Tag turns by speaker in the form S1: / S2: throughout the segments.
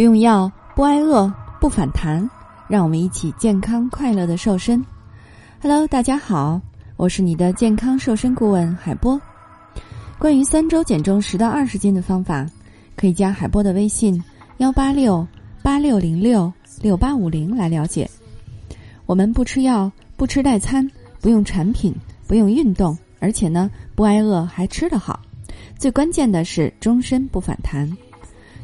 S1: 不用药，不挨饿，不反弹，让我们一起健康快乐的瘦身。Hello，大家好，我是你的健康瘦身顾问海波。关于三周减重十到二十斤的方法，可以加海波的微信幺八六八六零六六八五零来了解。我们不吃药，不吃代餐，不用产品，不用运动，而且呢不挨饿，还吃得好。最关键的是终身不反弹。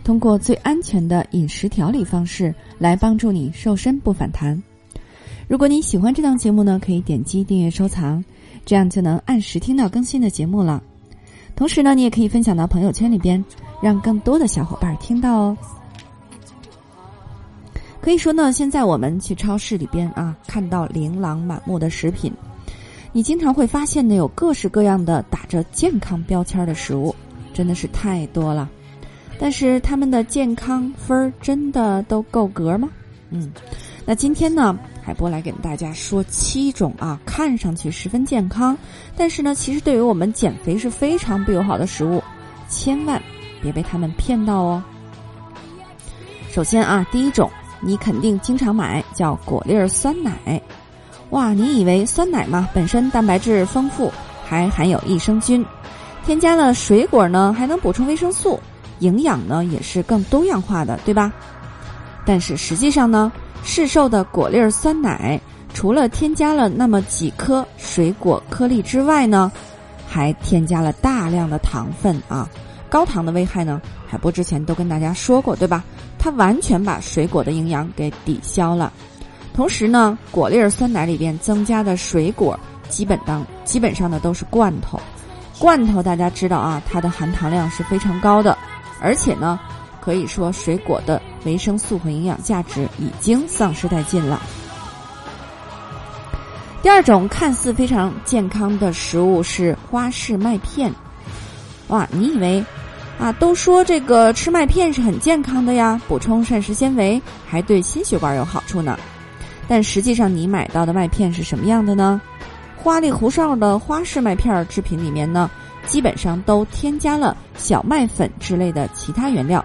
S1: 通过最安全的饮食调理方式来帮助你瘦身不反弹。如果你喜欢这档节目呢，可以点击订阅收藏，这样就能按时听到更新的节目了。同时呢，你也可以分享到朋友圈里边，让更多的小伙伴听到哦。可以说呢，现在我们去超市里边啊，看到琳琅满目的食品，你经常会发现呢，有各式各样的打着健康标签的食物，真的是太多了。但是他们的健康分儿真的都够格吗？嗯，那今天呢，海波来给大家说七种啊，看上去十分健康，但是呢，其实对于我们减肥是非常不友好的食物，千万别被他们骗到哦。首先啊，第一种你肯定经常买叫果粒儿酸奶，哇，你以为酸奶嘛，本身蛋白质丰富，还含有益生菌，添加了水果呢，还能补充维生素。营养呢也是更多样化的，对吧？但是实际上呢，市售的果粒儿酸奶除了添加了那么几颗水果颗粒之外呢，还添加了大量的糖分啊！高糖的危害呢，海波之前都跟大家说过，对吧？它完全把水果的营养给抵消了。同时呢，果粒儿酸奶里边增加的水果基本当基本上呢都是罐头，罐头大家知道啊，它的含糖量是非常高的。而且呢，可以说水果的维生素和营养价值已经丧失殆尽了。第二种看似非常健康的食物是花式麦片。哇，你以为啊？都说这个吃麦片是很健康的呀，补充膳食纤维，还对心血管有好处呢。但实际上，你买到的麦片是什么样的呢？花里胡哨的花式麦片制品里面呢？基本上都添加了小麦粉之类的其他原料，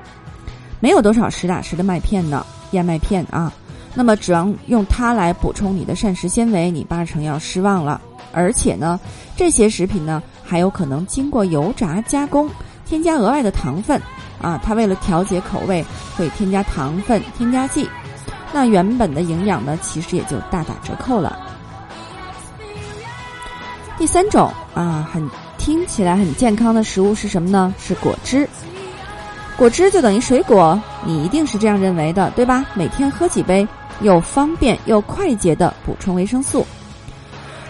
S1: 没有多少实打实的麦片呢，燕麦片啊。那么指望用它来补充你的膳食纤维，你八成要失望了。而且呢，这些食品呢还有可能经过油炸加工，添加额外的糖分啊。它为了调节口味，会添加糖分添加剂，那原本的营养呢，其实也就大打折扣了。第三种啊，很。听起来很健康的食物是什么呢？是果汁。果汁就等于水果，你一定是这样认为的，对吧？每天喝几杯，又方便又快捷的补充维生素。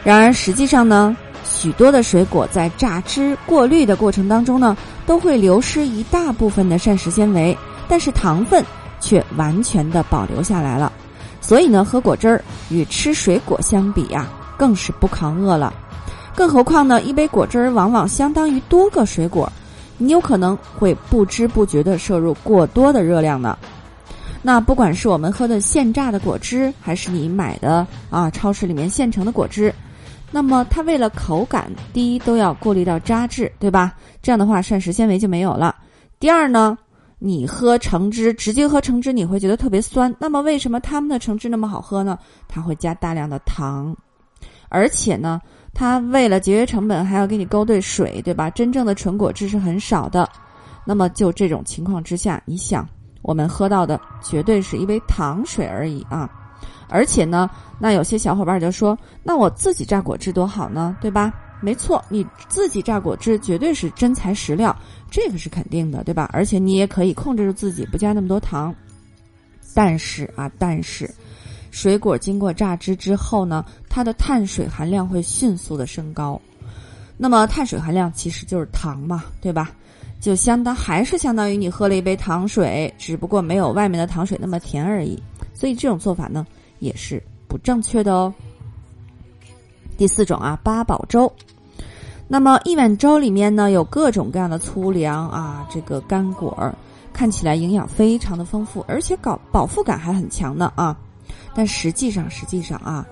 S1: 然而实际上呢，许多的水果在榨汁过滤的过程当中呢，都会流失一大部分的膳食纤维，但是糖分却完全的保留下来了。所以呢，喝果汁儿与吃水果相比呀，更是不抗饿了。更何况呢，一杯果汁儿往往相当于多个水果，你有可能会不知不觉的摄入过多的热量呢。那不管是我们喝的现榨的果汁，还是你买的啊超市里面现成的果汁，那么它为了口感，第一都要过滤掉渣质，对吧？这样的话膳食纤维就没有了。第二呢，你喝橙汁，直接喝橙汁你会觉得特别酸。那么为什么他们的橙汁那么好喝呢？它会加大量的糖，而且呢。它为了节约成本，还要给你勾兑水，对吧？真正的纯果汁是很少的。那么就这种情况之下，你想，我们喝到的绝对是一杯糖水而已啊！而且呢，那有些小伙伴就说：“那我自己榨果汁多好呢，对吧？”没错，你自己榨果汁绝对是真材实料，这个是肯定的，对吧？而且你也可以控制住自己，不加那么多糖。但是啊，但是。水果经过榨汁之后呢，它的碳水含量会迅速的升高。那么碳水含量其实就是糖嘛，对吧？就相当还是相当于你喝了一杯糖水，只不过没有外面的糖水那么甜而已。所以这种做法呢也是不正确的哦。第四种啊，八宝粥。那么一碗粥里面呢有各种各样的粗粮啊，这个干果儿，看起来营养非常的丰富，而且搞饱腹感还很强呢啊。但实际上，实际上啊，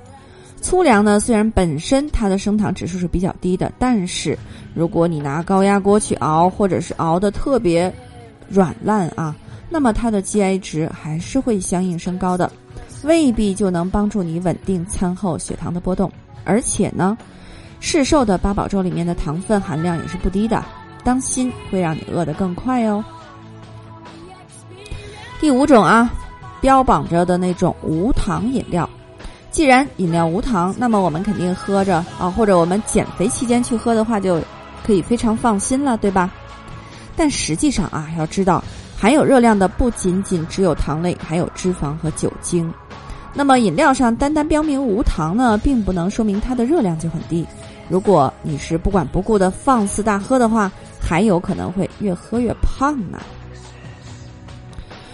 S1: 粗粮呢，虽然本身它的升糖指数是比较低的，但是如果你拿高压锅去熬，或者是熬的特别软烂啊，那么它的 GI 值还是会相应升高的，未必就能帮助你稳定餐后血糖的波动。而且呢，市售的八宝粥里面的糖分含量也是不低的，当心会让你饿得更快哦。第五种啊，标榜着的那种无糖饮料。既然饮料无糖，那么我们肯定喝着啊，或者我们减肥期间去喝的话，就可以非常放心了，对吧？但实际上啊，要知道含有热量的不仅仅只有糖类，还有脂肪和酒精。那么饮料上单单标明无糖呢，并不能说明它的热量就很低。如果你是不管不顾的放肆大喝的话，还有可能会越喝越胖呢。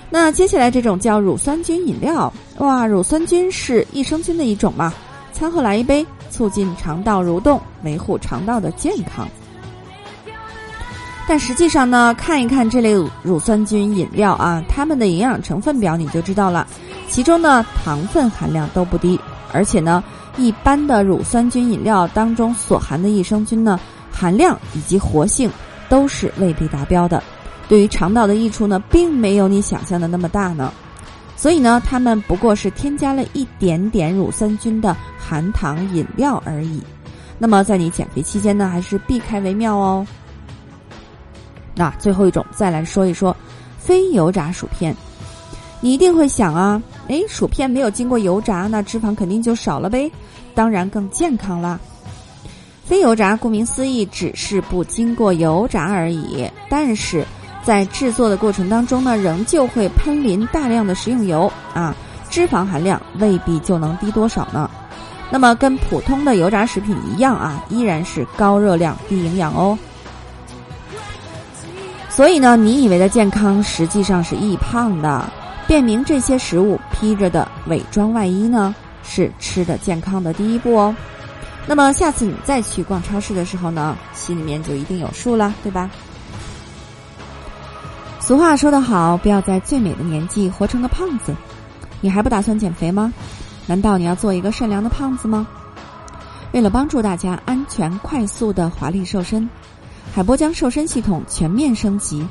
S1: 那接下来这种叫乳酸菌饮料，哇，乳酸菌是益生菌的一种嘛？餐后来一杯，促进肠道蠕动，维护肠道的健康。但实际上呢，看一看这类乳酸菌饮料啊，它们的营养成分表你就知道了，其中呢糖分含量都不低，而且呢，一般的乳酸菌饮料当中所含的益生菌呢含量以及活性都是未必达标的。对于肠道的益处呢，并没有你想象的那么大呢，所以呢，它们不过是添加了一点点乳酸菌的含糖饮料而已。那么在你减肥期间呢，还是避开为妙哦。那最后一种，再来说一说非油炸薯片。你一定会想啊，诶，薯片没有经过油炸，那脂肪肯定就少了呗，当然更健康啦。非油炸顾名思义，只是不经过油炸而已，但是。在制作的过程当中呢，仍旧会喷淋大量的食用油啊，脂肪含量未必就能低多少呢。那么跟普通的油炸食品一样啊，依然是高热量、低营养哦。所以呢，你以为的健康实际上是易胖的。辨明这些食物披着的伪装外衣呢，是吃的健康的第一步哦。那么下次你再去逛超市的时候呢，心里面就一定有数了，对吧？俗话说得好，不要在最美的年纪活成个胖子。你还不打算减肥吗？难道你要做一个善良的胖子吗？为了帮助大家安全快速的华丽瘦身，海波将瘦身系统全面升级。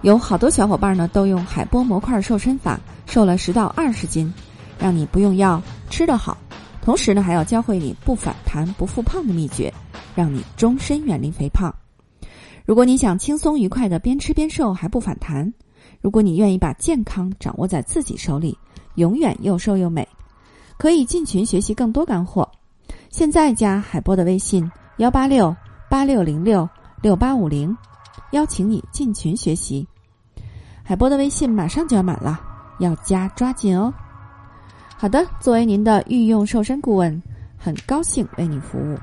S1: 有好多小伙伴呢都用海波模块瘦身法瘦了十到二十斤，让你不用药吃得好，同时呢还要教会你不反弹不复胖的秘诀，让你终身远离肥胖。如果你想轻松愉快的边吃边瘦还不反弹，如果你愿意把健康掌握在自己手里，永远又瘦又美，可以进群学习更多干货。现在加海波的微信幺八六八六零六六八五零，邀请你进群学习。海波的微信马上就要满了，要加抓紧哦。好的，作为您的御用瘦身顾问，很高兴为您服务。